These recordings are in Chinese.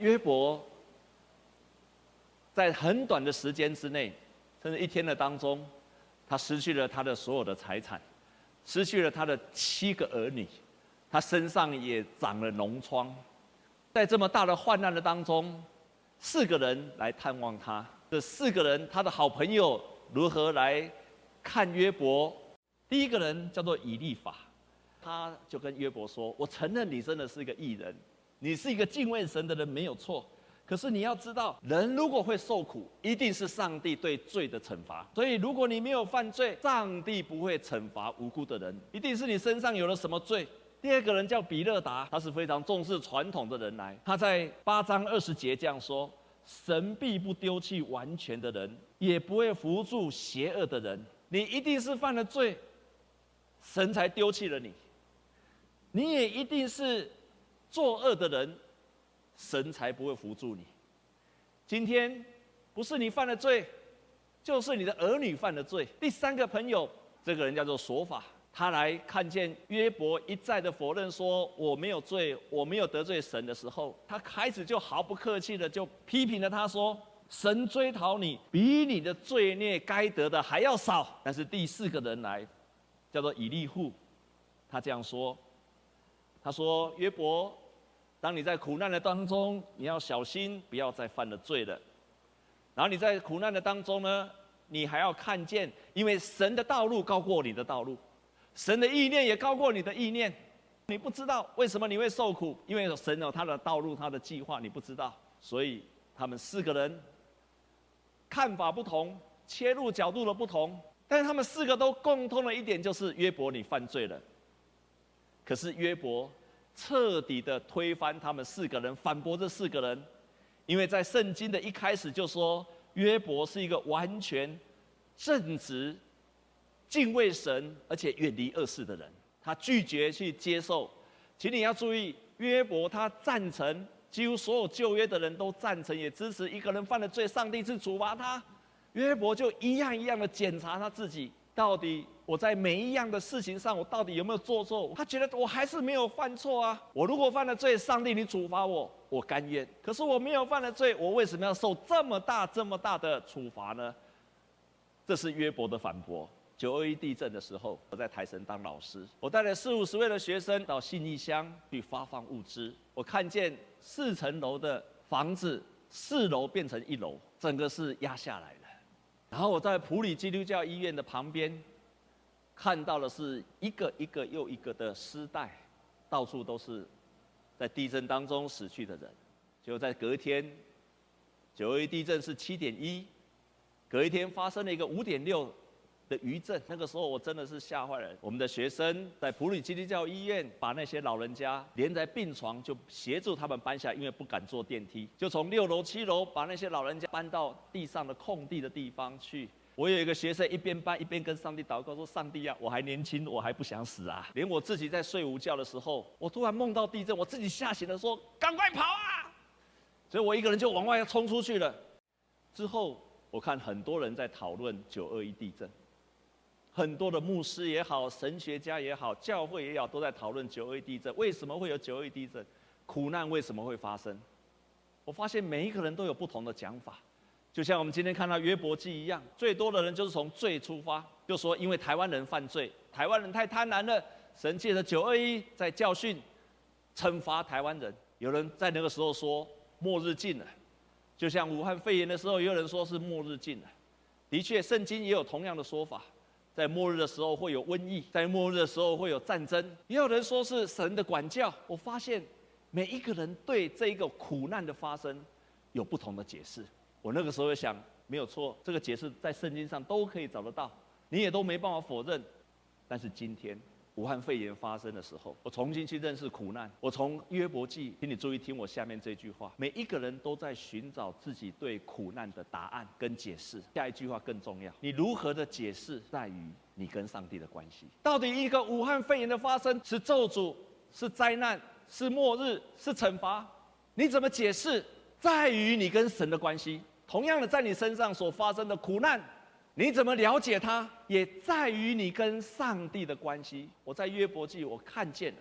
约伯在很短的时间之内，甚至一天的当中，他失去了他的所有的财产，失去了他的七个儿女，他身上也长了脓疮。在这么大的患难的当中，四个人来探望他。这四个人，他的好朋友如何来看约伯？第一个人叫做以利法，他就跟约伯说：“我承认你真的是一个异人，你是一个敬畏神的人，没有错。可是你要知道，人如果会受苦，一定是上帝对罪的惩罚。所以，如果你没有犯罪，上帝不会惩罚无辜的人，一定是你身上有了什么罪。”第二个人叫比勒达，他是非常重视传统的人来。他在八章二十节这样说：“神必不丢弃完全的人，也不会扶助邪恶的人。你一定是犯了罪。”神才丢弃了你，你也一定是作恶的人，神才不会扶助你。今天不是你犯了罪，就是你的儿女犯了罪。第三个朋友，这个人叫做索法，他来看见约伯一再的否认说我没有罪，我没有得罪神的时候，他开始就毫不客气的就批评了他说：神追讨你，比你的罪孽该得的还要少。但是第四个人来。叫做以利户，他这样说：“他说约伯，当你在苦难的当中，你要小心，不要再犯了罪了。然后你在苦难的当中呢，你还要看见，因为神的道路高过你的道路，神的意念也高过你的意念。你不知道为什么你会受苦，因为神有他的道路，他的计划，你不知道。所以他们四个人看法不同，切入角度的不同。”但是他们四个都共通的一点就是约伯，你犯罪了。可是约伯彻底的推翻他们四个人，反驳这四个人，因为在圣经的一开始就说约伯是一个完全正直、敬畏神而且远离恶事的人，他拒绝去接受。请你要注意，约伯他赞成，几乎所有旧约的人都赞成，也支持一个人犯了罪，上帝是处罚他。约伯就一样一样的检查他自己，到底我在每一样的事情上，我到底有没有做错？他觉得我还是没有犯错啊。我如果犯了罪，上帝你处罚我，我甘愿。可是我没有犯了罪，我为什么要受这么大这么大的处罚呢？这是约伯的反驳。九二一地震的时候，我在台神当老师，我带了四五十位的学生到信义乡去发放物资。我看见四层楼的房子，四楼变成一楼，整个是压下来。然后我在普里基督教医院的旁边，看到的是一个一个又一个的尸袋，到处都是在地震当中死去的人。就在隔天，九二一地震是七点一，隔一天发生了一个五点六。的余震，那个时候我真的是吓坏了。我们的学生在普里基督教医院把那些老人家连在病床，就协助他们搬下，因为不敢坐电梯，就从六楼、七楼把那些老人家搬到地上的空地的地方去。我有一个学生一边搬一边跟上帝祷告说：“上帝啊，我还年轻，我还不想死啊！连我自己在睡午觉的时候，我突然梦到地震，我自己吓醒了，说赶快跑啊！所以我一个人就往外冲出去了。之后我看很多人在讨论九二一地震。”很多的牧师也好，神学家也好，教会也好，都在讨论九二一地震。为什么会有九二一地震？苦难为什么会发生？我发现每一个人都有不同的讲法。就像我们今天看到约伯记一样，最多的人就是从罪出发，就说因为台湾人犯罪，台湾人太贪婪了，神借着九二一在教训、惩罚台湾人。有人在那个时候说末日近了，就像武汉肺炎的时候，也有人说是末日近了。的确，圣经也有同样的说法。在末日的时候会有瘟疫，在末日的时候会有战争，也有人说是神的管教。我发现每一个人对这一个苦难的发生有不同的解释。我那个时候想，没有错，这个解释在圣经上都可以找得到，你也都没办法否认。但是今天。武汉肺炎发生的时候，我重新去认识苦难。我从约伯记，请你注意听我下面这句话：每一个人都在寻找自己对苦难的答案跟解释。下一句话更重要，你如何的解释，在于你跟上帝的关系。到底一个武汉肺炎的发生是咒诅、是灾难、是末日、是惩罚？你怎么解释，在于你跟神的关系。同样的，在你身上所发生的苦难。你怎么了解它，也在于你跟上帝的关系。我在约伯记，我看见了，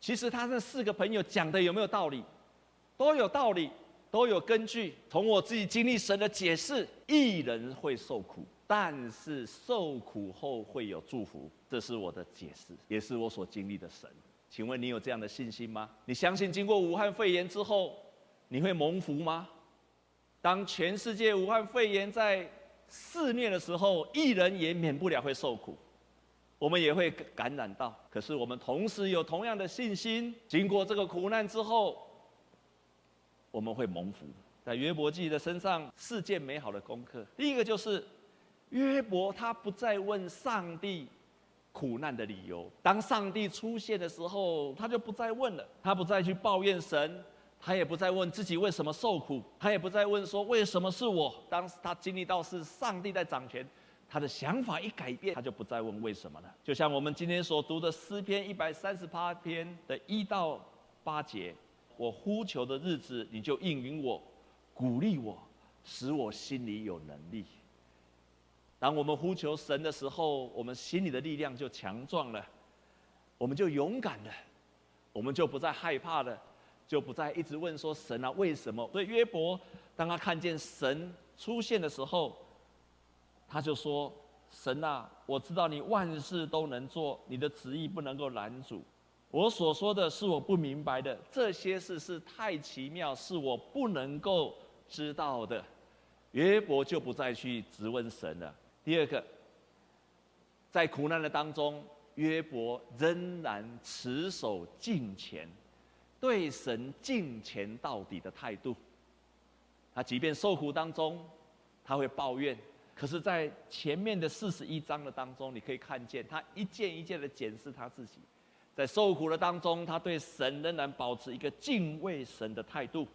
其实他那四个朋友讲的有没有道理？都有道理，都有根据。从我自己经历神的解释，一人会受苦，但是受苦后会有祝福，这是我的解释，也是我所经历的神。请问你有这样的信心吗？你相信经过武汉肺炎之后，你会蒙福吗？当全世界武汉肺炎在肆虐的时候，一人也免不了会受苦，我们也会感染到。可是我们同时有同样的信心，经过这个苦难之后，我们会蒙福。在约伯记的身上，四件美好的功课。第一个就是约伯他不再问上帝苦难的理由，当上帝出现的时候，他就不再问了，他不再去抱怨神。他也不再问自己为什么受苦，他也不再问说为什么是我。当时他经历到是上帝在掌权，他的想法一改变，他就不再问为什么了。就像我们今天所读的诗篇一百三十八篇的一到八节：“我呼求的日子，你就应允我，鼓励我，使我心里有能力。”当我们呼求神的时候，我们心里的力量就强壮了，我们就勇敢了，我们就不再害怕了。就不再一直问说神啊，为什么？所以约伯当他看见神出现的时候，他就说：神啊，我知道你万事都能做，你的旨意不能够拦阻。我所说的是我不明白的，这些事是太奇妙，是我不能够知道的。约伯就不再去质问神了。第二个，在苦难的当中，约伯仍然持守敬虔。对神敬虔到底的态度，他即便受苦当中，他会抱怨，可是，在前面的四十一章的当中，你可以看见他一件一件的检视他自己，在受苦的当中，他对神仍然保持一个敬畏神的态度，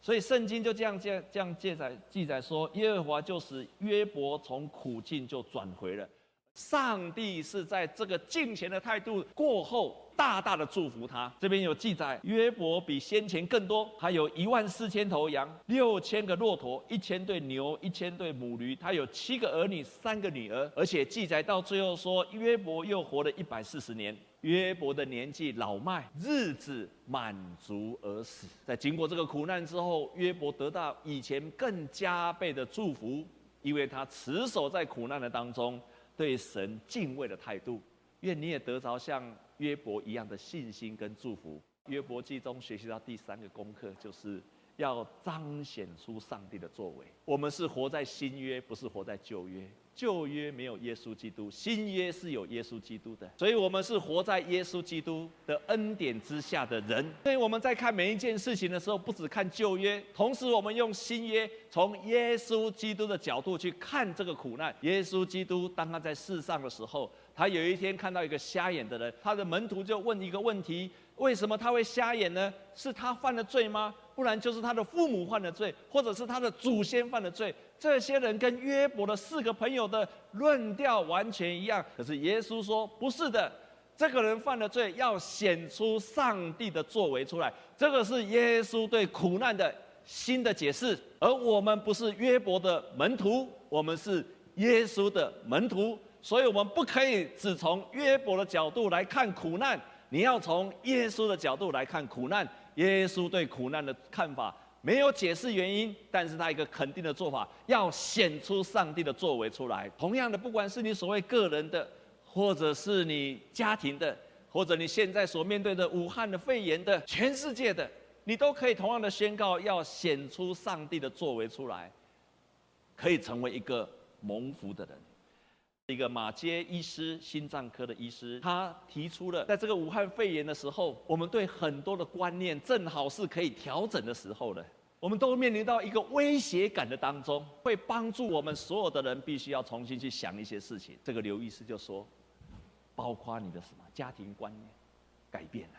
所以圣经就这样这样这样记载记载说，耶和华就使约伯从苦境就转回了。上帝是在这个敬虔的态度过后，大大的祝福他。这边有记载，约伯比先前更多，他有一万四千头羊，六千个骆驼，一千对牛，一千对母驴。他有七个儿女，三个女儿。而且记载到最后说，约伯又活了一百四十年。约伯的年纪老迈，日子满足而死。在经过这个苦难之后，约伯得到以前更加倍的祝福，因为他持守在苦难的当中。对神敬畏的态度，愿你也得着像约伯一样的信心跟祝福。约伯记中学习到第三个功课，就是要彰显出上帝的作为。我们是活在新约，不是活在旧约。旧约没有耶稣基督，新约是有耶稣基督的，所以我们是活在耶稣基督的恩典之下的人。所以我们在看每一件事情的时候，不只看旧约，同时我们用新约，从耶稣基督的角度去看这个苦难。耶稣基督当他在世上的时候，他有一天看到一个瞎眼的人，他的门徒就问一个问题：为什么他会瞎眼呢？是他犯了罪吗？不然就是他的父母犯了罪，或者是他的祖先犯了罪。这些人跟约伯的四个朋友的论调完全一样。可是耶稣说不是的，这个人犯了罪，要显出上帝的作为出来。这个是耶稣对苦难的新的解释。而我们不是约伯的门徒，我们是耶稣的门徒，所以我们不可以只从约伯的角度来看苦难，你要从耶稣的角度来看苦难。耶稣对苦难的看法没有解释原因，但是他一个肯定的做法，要显出上帝的作为出来。同样的，不管是你所谓个人的，或者是你家庭的，或者你现在所面对的武汉的肺炎的，全世界的，你都可以同样的宣告，要显出上帝的作为出来，可以成为一个蒙福的人。一个马街医师，心脏科的医师，他提出了，在这个武汉肺炎的时候，我们对很多的观念正好是可以调整的时候了。我们都面临到一个威胁感的当中，会帮助我们所有的人必须要重新去想一些事情。这个刘医师就说，包括你的什么家庭观念改变了，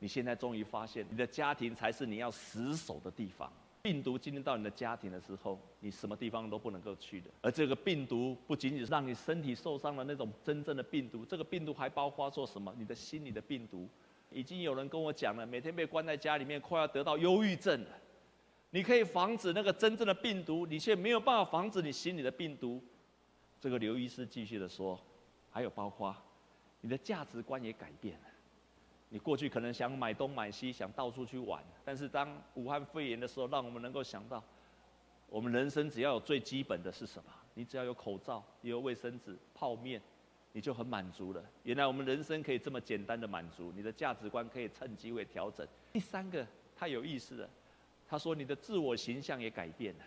你现在终于发现，你的家庭才是你要死守的地方。病毒进入到你的家庭的时候，你什么地方都不能够去的。而这个病毒不仅仅是让你身体受伤的那种真正的病毒，这个病毒还包括做什么？你的心里的病毒。已经有人跟我讲了，每天被关在家里面，快要得到忧郁症了。你可以防止那个真正的病毒，你却没有办法防止你心里的病毒。这个刘医师继续的说，还有包括你的价值观也改变了。你过去可能想买东买西，想到处去玩，但是当武汉肺炎的时候，让我们能够想到，我们人生只要有最基本的是什么？你只要有口罩，有卫生纸、泡面，你就很满足了。原来我们人生可以这么简单的满足，你的价值观可以趁机会调整。第三个太有意思了，他说你的自我形象也改变了。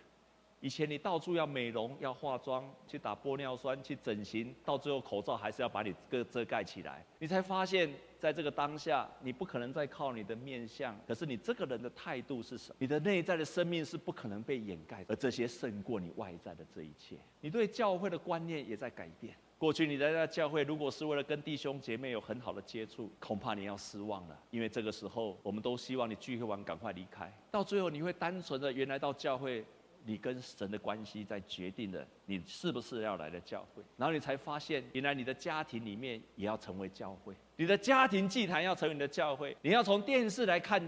以前你到处要美容、要化妆、去打玻尿酸、去整形，到最后口罩还是要把你个遮盖起来。你才发现，在这个当下，你不可能再靠你的面相，可是你这个人的态度是什么？你的内在的生命是不可能被掩盖，而这些胜过你外在的这一切。你对教会的观念也在改变。过去你在那教会，如果是为了跟弟兄姐妹有很好的接触，恐怕你要失望了，因为这个时候我们都希望你聚会完赶快离开，到最后你会单纯的原来到教会。你跟神的关系在决定了你是不是要来的教会，然后你才发现，原来你的家庭里面也要成为教会，你的家庭祭坛要成为你的教会，你要从电视来看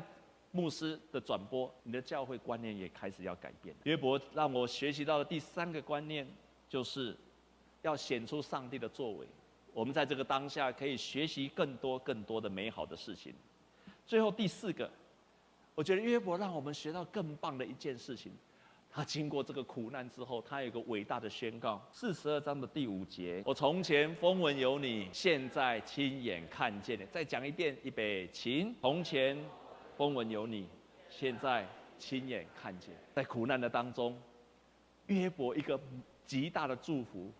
牧师的转播，你的教会观念也开始要改变。约伯让我学习到的第三个观念，就是要显出上帝的作为。我们在这个当下可以学习更多更多的美好的事情。最后第四个，我觉得约伯让我们学到更棒的一件事情。他经过这个苦难之后，他有一个伟大的宣告。四十二章的第五节：我从前风闻有你，现在亲眼看见你。再讲一遍，预备起。从前风闻有你，现在亲眼看见。在苦难的当中，约伯一个极大的祝福。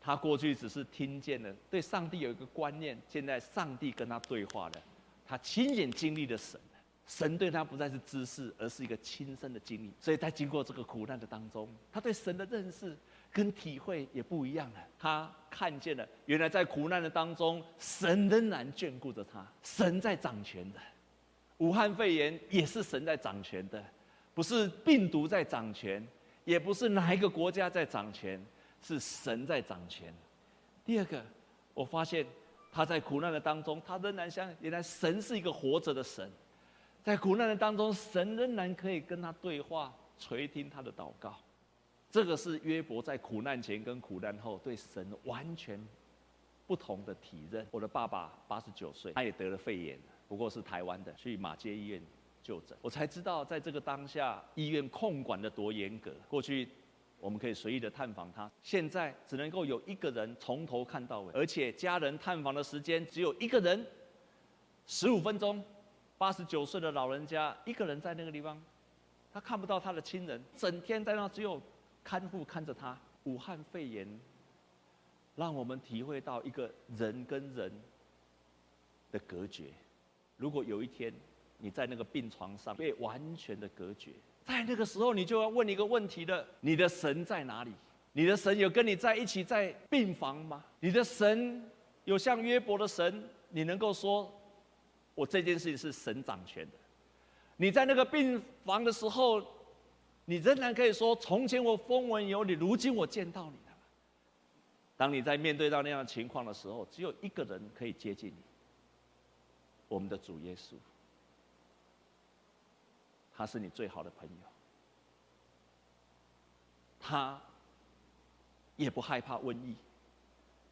他过去只是听见了，对上帝有一个观念，现在上帝跟他对话了，他亲眼经历了神。神对他不再是知识，而是一个亲身的经历。所以在经过这个苦难的当中，他对神的认识跟体会也不一样了。他看见了，原来在苦难的当中，神仍然眷顾着他，神在掌权的。武汉肺炎也是神在掌权的，不是病毒在掌权，也不是哪一个国家在掌权，是神在掌权。第二个，我发现他在苦难的当中，他仍然相信，原来神是一个活着的神。在苦难的当中，神仍然可以跟他对话，垂听他的祷告。这个是约伯在苦难前跟苦难后对神完全不同的体认。我的爸爸八十九岁，他也得了肺炎，不过是台湾的，去马偕医院就诊。我才知道，在这个当下，医院控管得多严格。过去我们可以随意的探访他，现在只能够有一个人从头看到尾，而且家人探访的时间只有一个人，十五分钟。八十九岁的老人家一个人在那个地方，他看不到他的亲人，整天在那只有看护看着他。武汉肺炎让我们体会到一个人跟人的隔绝。如果有一天你在那个病床上被完全的隔绝，在那个时候你就要问一个问题了：你的神在哪里？你的神有跟你在一起在病房吗？你的神有像约伯的神，你能够说？我这件事情是神掌权的。你在那个病房的时候，你仍然可以说：“从前我风闻有你，如今我见到你了。”当你在面对到那样的情况的时候，只有一个人可以接近你，我们的主耶稣。他是你最好的朋友，他也不害怕瘟疫。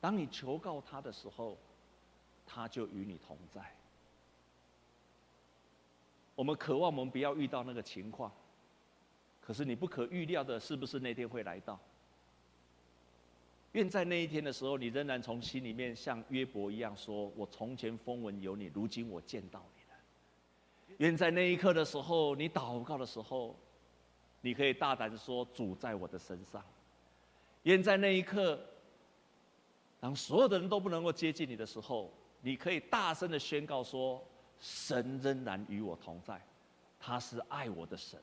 当你求告他的时候，他就与你同在。我们渴望我们不要遇到那个情况，可是你不可预料的是不是那天会来到？愿在那一天的时候，你仍然从心里面像约伯一样说：“我从前风闻有你，如今我见到你了。”愿在那一刻的时候，你祷告的时候，你可以大胆说：“主在我的身上。”愿在那一刻，当所有的人都不能够接近你的时候，你可以大声的宣告说。神仍然与我同在，他是爱我的神。